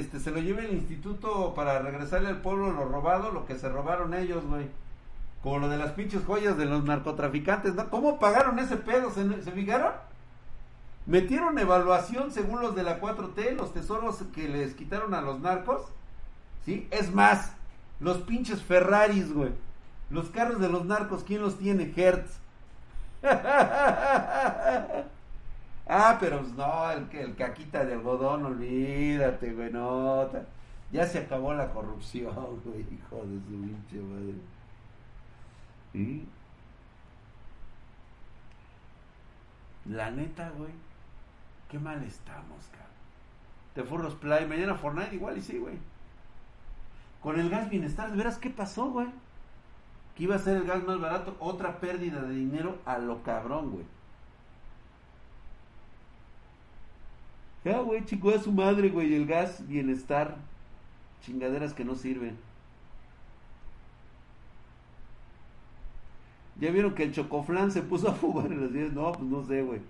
este, se lo lleve el instituto para regresarle al pueblo lo robado, lo que se robaron ellos, güey. Como lo de las pinches joyas de los narcotraficantes, ¿no? ¿Cómo pagaron ese pedo? ¿Se, se fijaron? Metieron evaluación según los de la 4T, los tesoros que les quitaron a los narcos. ¿Sí? Es más, los pinches Ferraris, güey. Los carros de los narcos, ¿quién los tiene? Hertz. *laughs* ah, pero pues, no, el, el caquita de algodón, olvídate, güey, no. Ya se acabó la corrupción, *laughs* güey, hijo de su pinche madre. ¿Sí? La neta, güey, qué mal estamos, cabrón. Te Furros Play, mañana Fortnite igual y sí, güey. Con el gas bienestar, ¿de veras qué pasó, güey? Que iba a ser el gas más barato, otra pérdida de dinero a lo cabrón, güey. Ya, güey, chico a su madre, güey, el gas bienestar. Chingaderas que no sirven. ¿Ya vieron que el chocoflán se puso a fugar en las 10? No, pues no sé, güey.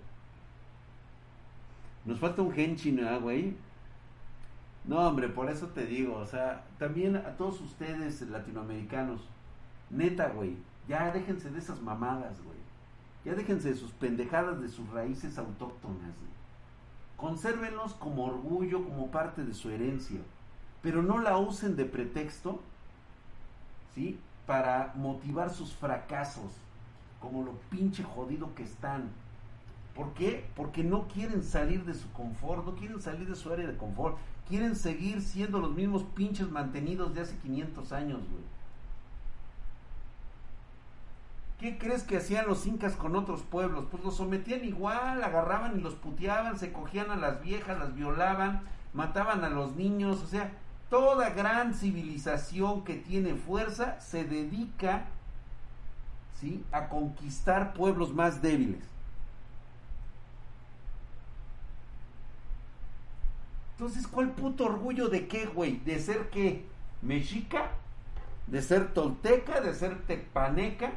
Nos falta un Genshin, ¿ah, güey? No, hombre, por eso te digo, o sea, también a todos ustedes latinoamericanos, neta, güey, ya déjense de esas mamadas, güey. Ya déjense de sus pendejadas, de sus raíces autóctonas. Güey. Consérvenlos como orgullo, como parte de su herencia, pero no la usen de pretexto, ¿sí? Para motivar sus fracasos, como lo pinche jodido que están. ¿Por qué? Porque no quieren salir de su confort, no quieren salir de su área de confort quieren seguir siendo los mismos pinches mantenidos de hace 500 años, güey. ¿Qué crees que hacían los incas con otros pueblos? Pues los sometían igual, agarraban y los puteaban, se cogían a las viejas, las violaban, mataban a los niños, o sea, toda gran civilización que tiene fuerza se dedica ¿sí? a conquistar pueblos más débiles. Entonces, ¿cuál puto orgullo de qué, güey? ¿De ser qué? ¿Mexica? ¿De ser tolteca? ¿De ser tepaneca?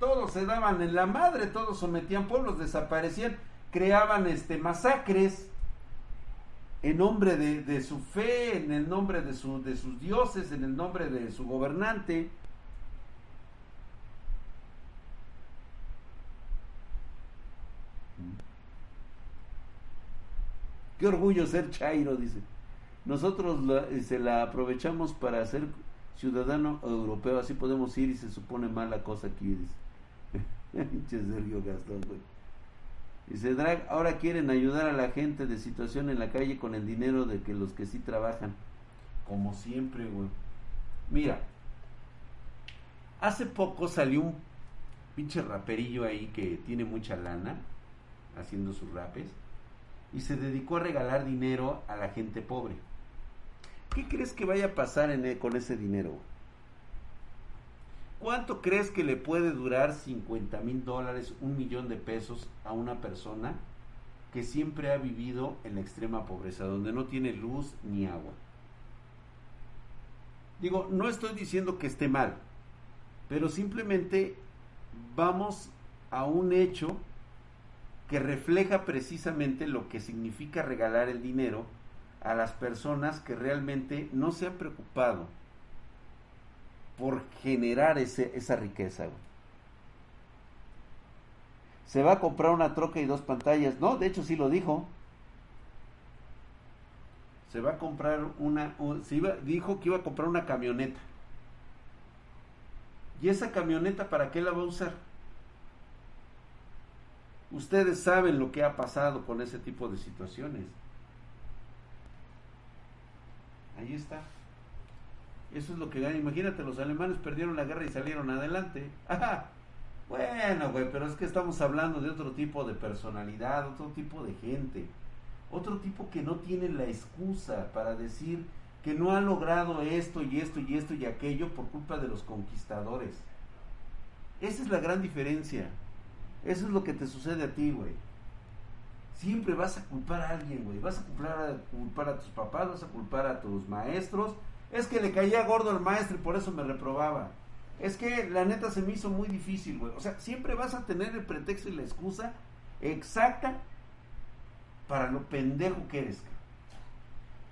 Todos se daban en la madre, todos sometían pueblos, desaparecían, creaban este masacres en nombre de, su fe, en el nombre de sus dioses, en el nombre de su gobernante. Qué orgullo ser Chairo, dice. Nosotros se la aprovechamos para ser ciudadano europeo, así podemos ir y se supone mala cosa aquí, dice. *laughs* Sergio Gastón, güey. Dice, Drag, ahora quieren ayudar a la gente de situación en la calle con el dinero de que los que sí trabajan. Como siempre, güey. Mira, hace poco salió un pinche raperillo ahí que tiene mucha lana haciendo sus rapes y se dedicó a regalar dinero a la gente pobre. ¿Qué crees que vaya a pasar e, con ese dinero? ¿Cuánto crees que le puede durar 50 mil dólares, un millón de pesos a una persona que siempre ha vivido en la extrema pobreza, donde no tiene luz ni agua? Digo, no estoy diciendo que esté mal, pero simplemente vamos a un hecho que refleja precisamente lo que significa regalar el dinero a las personas que realmente no se han preocupado por generar ese, esa riqueza. Se va a comprar una troca y dos pantallas. No, de hecho sí lo dijo. Se va a comprar una... Dijo que iba a comprar una camioneta. ¿Y esa camioneta para qué la va a usar? Ustedes saben lo que ha pasado con ese tipo de situaciones. Ahí está. Eso es lo que gana. Imagínate, los alemanes perdieron la guerra y salieron adelante. Bueno, güey, pero es que estamos hablando de otro tipo de personalidad, otro tipo de gente. Otro tipo que no tiene la excusa para decir que no ha logrado esto y esto y esto y aquello por culpa de los conquistadores. Esa es la gran diferencia. Eso es lo que te sucede a ti, güey. Siempre vas a culpar a alguien, güey. Vas a culpar a, culpar a tus papás, vas a culpar a tus maestros. Es que le caía gordo al maestro y por eso me reprobaba. Es que la neta se me hizo muy difícil, güey. O sea, siempre vas a tener el pretexto y la excusa exacta para lo pendejo que eres.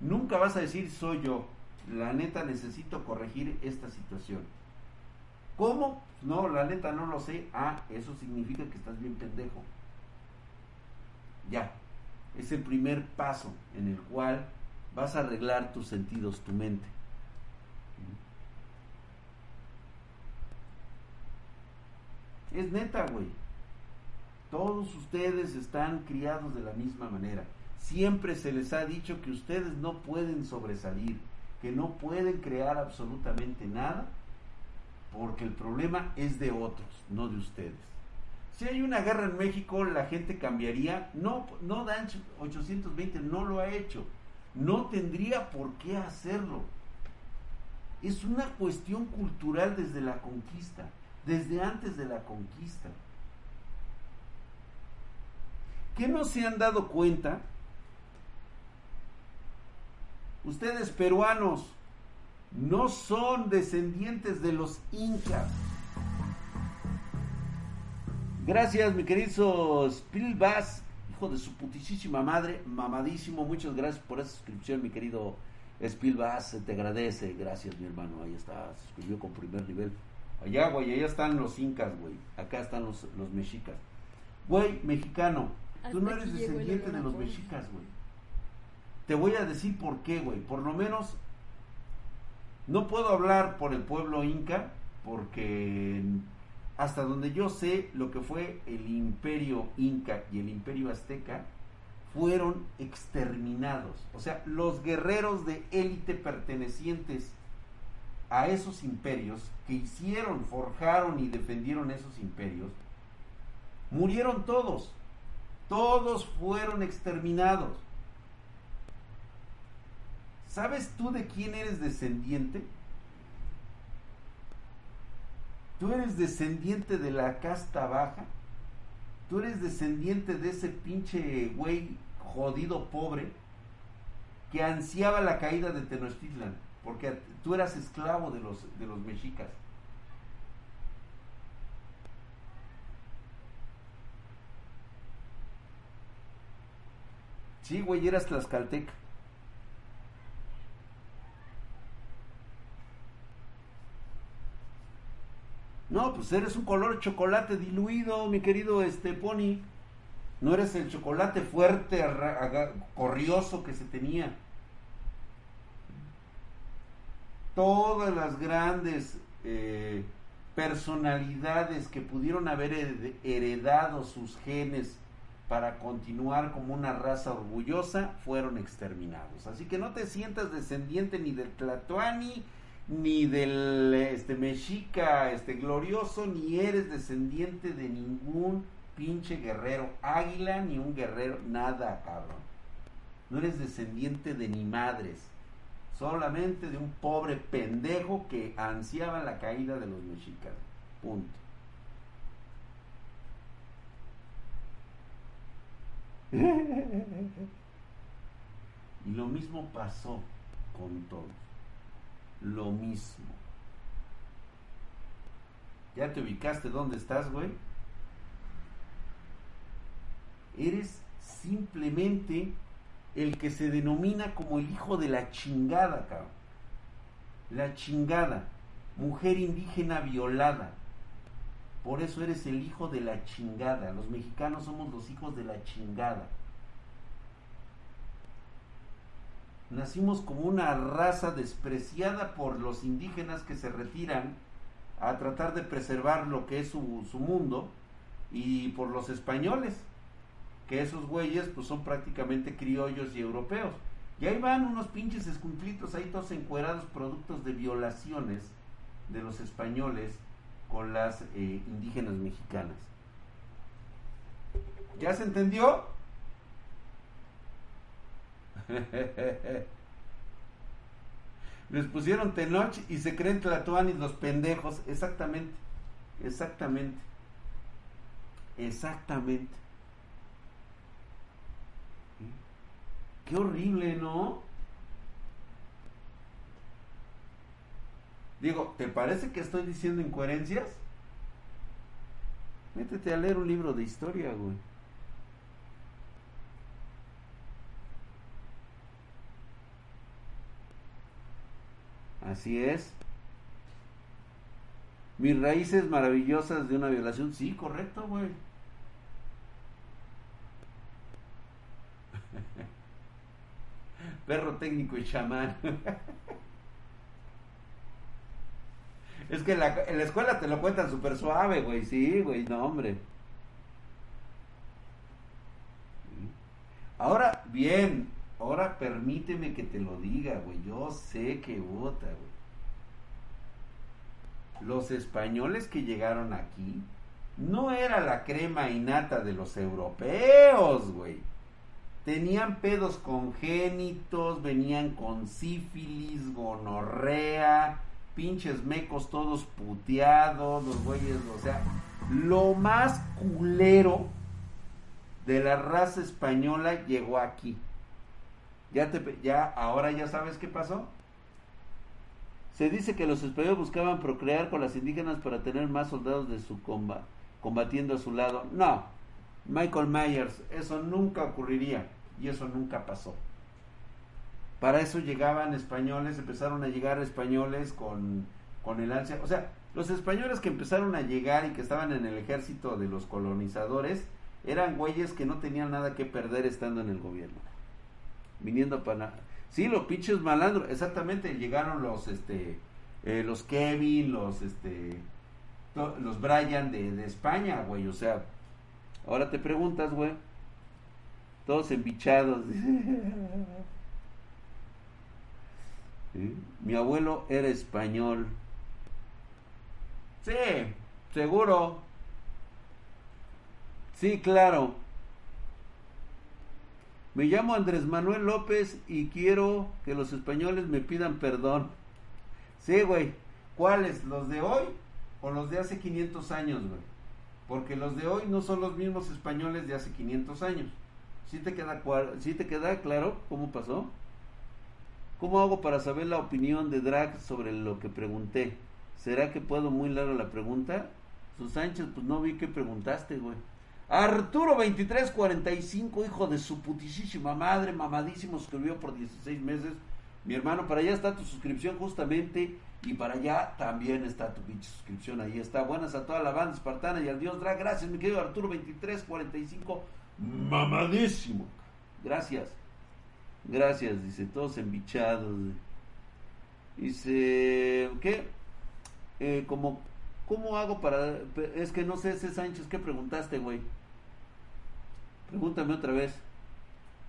Nunca vas a decir soy yo. La neta necesito corregir esta situación. ¿Cómo? No, la neta no lo sé. Ah, eso significa que estás bien pendejo. Ya. Es el primer paso en el cual vas a arreglar tus sentidos, tu mente. Es neta, güey. Todos ustedes están criados de la misma manera. Siempre se les ha dicho que ustedes no pueden sobresalir, que no pueden crear absolutamente nada, porque el problema es de otros, no de ustedes. Si hay una guerra en México, la gente cambiaría. No, no Dan 820 no lo ha hecho. No tendría por qué hacerlo. Es una cuestión cultural desde la conquista, desde antes de la conquista. ¿Qué no se han dado cuenta? Ustedes peruanos no son descendientes de los incas. Gracias, mi querido Spilbas, hijo de su putísima madre, mamadísimo. Muchas gracias por esa suscripción, mi querido Spilbas. Te agradece. Gracias, mi hermano. Ahí está, se suscribió con primer nivel. Allá, güey, allá están los incas, güey. Acá están los, los mexicas. Güey, mexicano, tú no eres descendiente de los mexicas, güey. Te voy a decir por qué, güey. Por lo menos no puedo hablar por el pueblo inca, porque hasta donde yo sé, lo que fue el imperio inca y el imperio azteca fueron exterminados. O sea, los guerreros de élite pertenecientes a esos imperios que hicieron, forjaron y defendieron esos imperios, murieron todos. Todos fueron exterminados. ¿Sabes tú de quién eres descendiente? Tú eres descendiente de la casta baja. Tú eres descendiente de ese pinche güey jodido pobre que ansiaba la caída de Tenochtitlan, porque tú eras esclavo de los, de los mexicas. Sí, güey, eras tlaxcalteca. No, pues eres un color chocolate diluido, mi querido este Pony. No eres el chocolate fuerte, corrioso que se tenía. Todas las grandes eh, personalidades que pudieron haber heredado sus genes para continuar como una raza orgullosa fueron exterminados. Así que no te sientas descendiente ni del Tlatoani, ni del este mexica este glorioso ni eres descendiente de ningún pinche guerrero águila ni un guerrero nada cabrón. No eres descendiente de ni madres. Solamente de un pobre pendejo que ansiaba la caída de los mexicas. Punto. *laughs* Y lo mismo pasó con todos lo mismo. ¿Ya te ubicaste dónde estás, güey? Eres simplemente el que se denomina como el hijo de la chingada, cabrón. La chingada. Mujer indígena violada. Por eso eres el hijo de la chingada. Los mexicanos somos los hijos de la chingada. Nacimos como una raza despreciada por los indígenas que se retiran a tratar de preservar lo que es su, mundo y por los españoles, que esos güeyes pues son prácticamente criollos y europeos. Y ahí van unos pinches escumplitos ahí todos encuerados productos de violaciones de los españoles con las eh, indígenas mexicanas. ¿Ya se entendió? Les pusieron Tenoch y se creen Tlatoanis los pendejos. Exactamente. Exactamente. Exactamente. Qué horrible, ¿no? Digo, ¿te parece que estoy diciendo incoherencias? Métete a leer un libro de historia, güey. Así es. Mis raíces maravillosas de una violación. Sí, correcto, güey. *laughs* Perro técnico y chamán. *laughs* es que en la, escuela te lo cuentan súper suave, güey. Sí, güey, no, hombre. Ahora, bien, ahora permíteme que te lo diga, güey. Yo sé que vota, güey. Los españoles que llegaron aquí no era la crema innata de los europeos, güey. Tenían pedos congénitos, venían con sífilis, gonorrea, pinches mecos todos puteados, los güeyes, o sea, lo más culero de la raza española llegó aquí. Ya te ya ahora ya sabes qué pasó. Se dice que los españoles buscaban procrear con las indígenas para tener más soldados de su comba, combatiendo a su lado. No, Michael Myers, eso nunca ocurriría y eso nunca pasó. Para eso llegaban españoles, empezaron a llegar españoles con, con el ansia. O sea, los españoles que empezaron a llegar y que estaban en el ejército de los colonizadores, eran güeyes que no tenían nada que perder estando en el gobierno. Viniendo para... Sí, los pinches malandros, exactamente, llegaron los, este, eh, los Kevin, los, este, los Brian de, de España, güey, o sea, ahora te preguntas, güey, todos embichados. *laughs* Mi abuelo era español. Sí, seguro. Sí, claro. Me llamo Andrés Manuel López y quiero que los españoles me pidan perdón. Sí, güey. ¿Cuáles? ¿Los de hoy o los de hace 500 años, güey? Porque los de hoy no son los mismos españoles de hace 500 años. ¿Sí te queda, ¿sí te queda claro cómo pasó? ¿Cómo hago para saber la opinión de Drag sobre lo que pregunté? ¿Será que puedo muy larga la pregunta? Sus Sánchez, pues no vi que preguntaste, güey. Arturo 2345, hijo de su putísima madre, mamadísimo, suscribió por 16 meses. Mi hermano, para allá está tu suscripción justamente y para allá también está tu pinche suscripción. Ahí está. Buenas a toda la banda espartana y al Dios Drag. Gracias, mi querido Arturo 2345, mamadísimo. Gracias. Gracias, dice, todos embichados. Dice, ¿qué? Eh, como, ¿Cómo hago para...? Es que no sé, ese Sánchez, ¿qué preguntaste, güey? Pregúntame otra vez.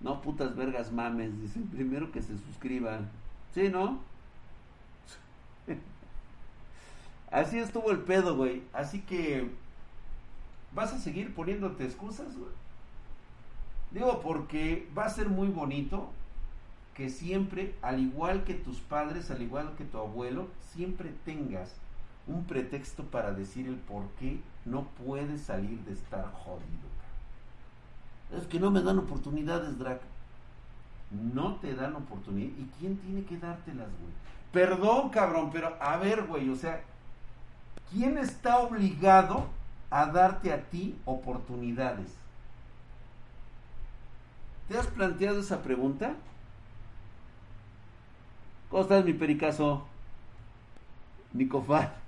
No, putas vergas mames. Dicen primero que se suscriban. ¿Sí, no? *laughs* Así estuvo el pedo, güey. Así que... ¿Vas a seguir poniéndote excusas, güey? Digo, porque va a ser muy bonito que siempre, al igual que tus padres, al igual que tu abuelo, siempre tengas un pretexto para decir el por qué no puedes salir de estar jodido. Es que no me dan oportunidades, Drac. No te dan oportunidad. ¿Y quién tiene que dártelas, güey? Perdón, cabrón, pero a ver, güey, o sea, ¿quién está obligado a darte a ti oportunidades? ¿Te has planteado esa pregunta? ¿Cómo estás, mi pericazo? Nicofar.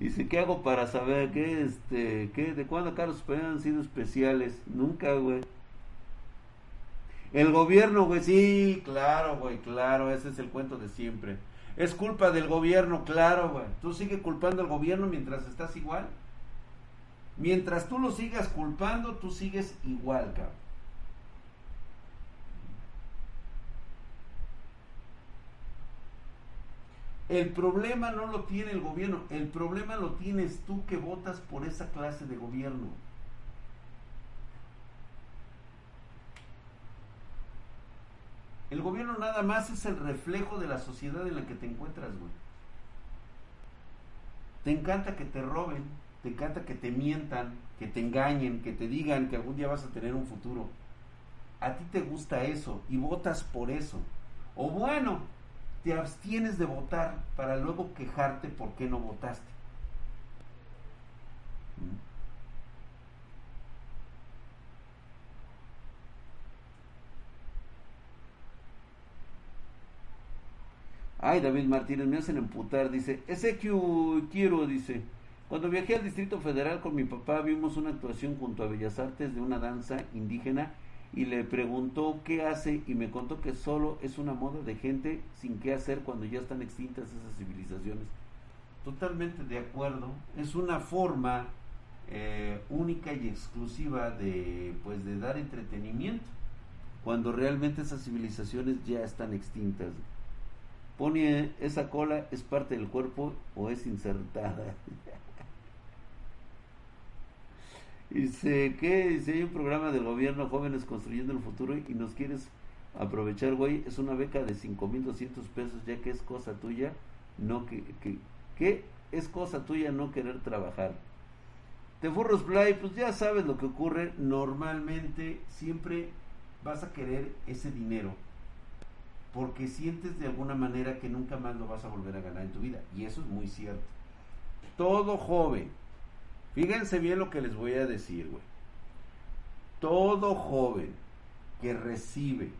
Dice, ¿qué hago para saber qué, este, qué, de cuándo Carlos han sido especiales? Nunca, güey. El gobierno, güey, sí, claro, güey, claro, ese es el cuento de siempre. Es culpa del gobierno, claro, güey. Tú sigues culpando al gobierno mientras estás igual. Mientras tú lo sigas culpando, tú sigues igual, cabrón. El problema no lo tiene el gobierno, el problema lo tienes tú que votas por esa clase de gobierno. El gobierno nada más es el reflejo de la sociedad en la que te encuentras, güey. Te encanta que te roben, te encanta que te mientan, que te engañen, que te digan que algún día vas a tener un futuro. A ti te gusta eso y votas por eso. O bueno, te abstienes de votar para luego quejarte por qué no votaste. ¿Mm? Ay, David Martínez, me hacen emputar, dice, ese quiero, dice. Cuando viajé al Distrito Federal con mi papá vimos una actuación junto a Bellas Artes de una danza indígena y le preguntó qué hace y me contó que solo es una moda de gente sin qué hacer cuando ya están extintas esas civilizaciones. Totalmente de acuerdo. Es una forma eh, única y exclusiva de pues de dar entretenimiento cuando realmente esas civilizaciones ya están extintas. Pone esa cola es parte del cuerpo o es insertada. *laughs* Dice, ¿qué? Dice, hay un programa del gobierno Jóvenes Construyendo el Futuro y nos quieres aprovechar, güey. Es una beca de 5.200 pesos, ya que es cosa tuya, no que, que, que es cosa tuya no querer trabajar. Te Furros Play, pues ya sabes lo que ocurre. Normalmente siempre vas a querer ese dinero porque sientes de alguna manera que nunca más lo vas a volver a ganar en tu vida. Y eso es muy cierto. Todo joven Fíjense bien lo que les voy a decir, güey. Todo joven que recibe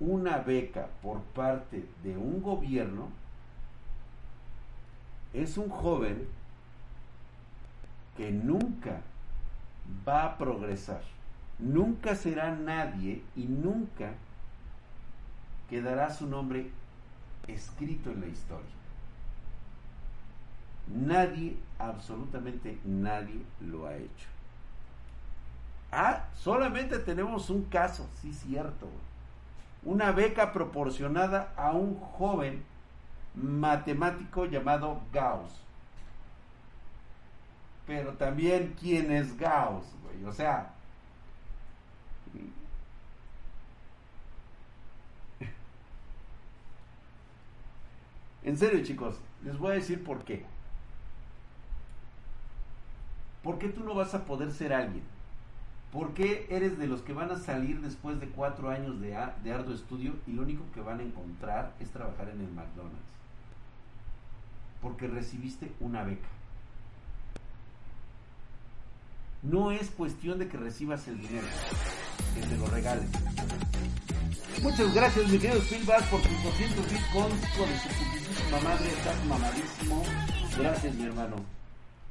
una beca por parte de un gobierno es un joven que nunca va a progresar, nunca será nadie y nunca quedará su nombre escrito en la historia. Nadie, absolutamente nadie lo ha hecho. Ah, solamente tenemos un caso, sí cierto. Una beca proporcionada a un joven matemático llamado Gauss. Pero también, ¿quién es Gauss? Güey? O sea, *laughs* en serio chicos, les voy a decir por qué. ¿Por qué tú no vas a poder ser alguien? ¿Por qué eres de los que van a salir después de cuatro años de, arduo estudio y lo único que van a encontrar es trabajar en el McDonald's? Porque recibiste una beca. No es cuestión de que recibas el dinero, que te lo regalen. Muchas gracias, mi querido Spielberg, por tus 200 bitcoins, por su madre, estás mamadísimo. Gracias, mi hermano.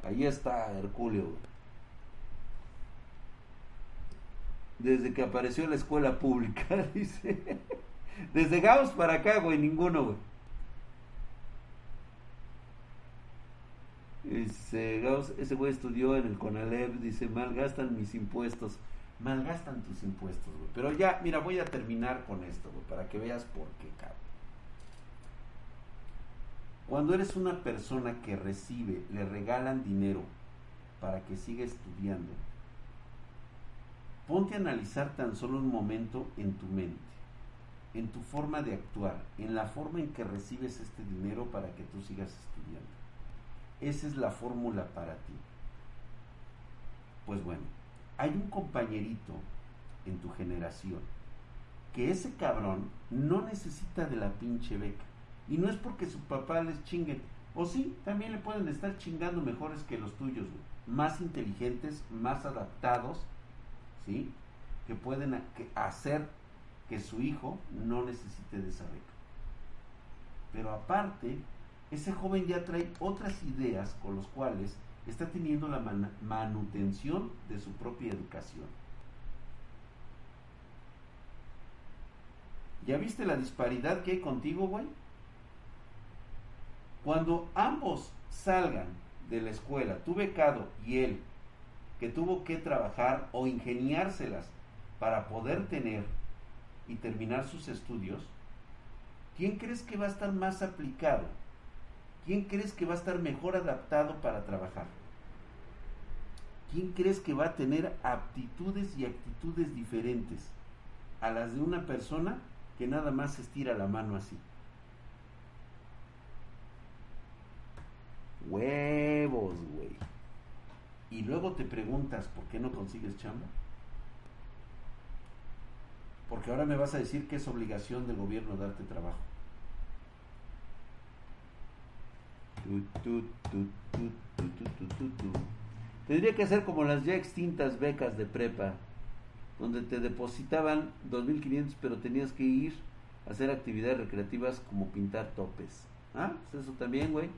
Ahí está Herculeo. Desde que apareció la escuela pública, *laughs* dice. Desde Gauss para acá, güey, ninguno, güey. Dice Gauss, ese güey estudió en el CONALEP, dice, malgastan mis impuestos. Malgastan tus impuestos, güey. Pero ya, mira, voy a terminar con esto, güey, para que veas por qué, cabrón. Cuando eres una persona que recibe, le regalan dinero para que siga estudiando, ponte a analizar tan solo un momento en tu mente, en tu forma de actuar, en la forma en que recibes este dinero para que tú sigas estudiando. Esa es la fórmula para ti. Pues bueno, hay un compañerito en tu generación que ese cabrón no necesita de la pinche beca y no es porque su papá les chingue. O sí, también le pueden estar chingando mejores que los tuyos, Más inteligentes, más adaptados, ¿sí? Que pueden hacer que su hijo no necesite de esa beca. Pero aparte, ese joven ya trae otras ideas con los cuales está teniendo la manutención de su propia educación. ¿Ya viste la disparidad que hay contigo, güey? Cuando ambos salgan de la escuela, tu becado y él, que tuvo que trabajar o ingeniárselas para poder tener y terminar sus estudios, ¿quién crees que va a estar más aplicado? ¿Quién crees que va a estar mejor adaptado para trabajar? ¿Quién crees que va a tener aptitudes y actitudes diferentes a las de una persona que nada más estira la mano así? Huevos, güey. Y luego te preguntas, ¿por qué no consigues chamba? Porque ahora me vas a decir que es obligación del gobierno darte trabajo. Tendría que ser como las ya extintas becas de prepa, donde te depositaban 2.500 pero tenías que ir hacer actividades recreativas como pintar topes. Ah, pues eso también, güey.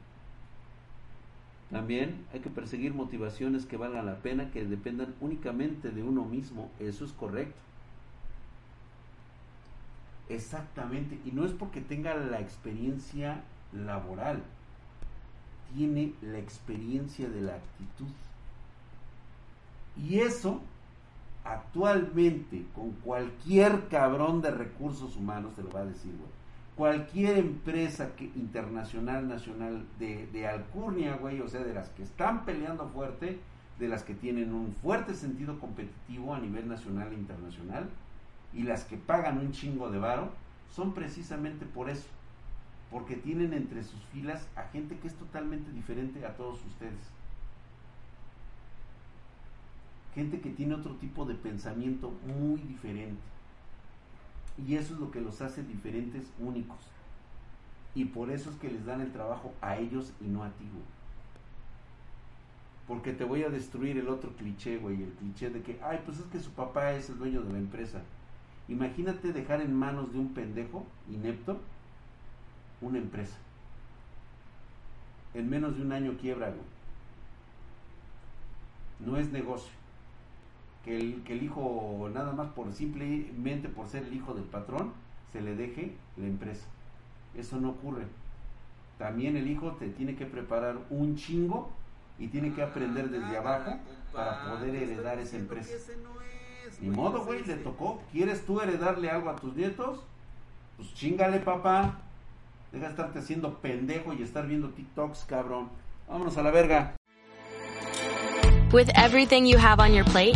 También hay que perseguir motivaciones que valgan la pena, que dependan únicamente de uno mismo. Eso es correcto. Exactamente. Y no es porque tenga la experiencia laboral. Tiene la experiencia de la actitud. Y eso, actualmente, con cualquier cabrón de recursos humanos, te lo va a decir, güey cualquier empresa internacional, nacional de, de alcurnia, güey, o sea, de las que están peleando fuerte, de las que tienen un fuerte sentido competitivo a nivel nacional e internacional, y las que pagan un chingo de varo, son precisamente por eso, porque tienen entre sus filas a gente que es totalmente diferente a todos ustedes. Gente que tiene otro tipo de pensamiento muy diferente y eso es lo que los hace diferentes, únicos. Y por eso es que les dan el trabajo a ellos y no a ti. Porque te voy a destruir el otro cliché, güey. El cliché de que, ay, pues es que su papá es el dueño de la empresa. Imagínate dejar en manos de un pendejo inepto una empresa. En menos de un año quiebra, güey. No es negocio que el, que el hijo, nada más por simplemente por ser el hijo del patrón, se le deje la empresa. Eso no ocurre. También el hijo te tiene que preparar un chingo y tiene que aprender desde abajo para poder heredar esa empresa. Ni modo, güey, le tocó. ¿Quieres tú heredarle algo a tus nietos? Pues chingale, papá. Deja de estarte haciendo pendejo y estar viendo TikToks, cabrón. Vámonos a la verga. With everything you have on your plate,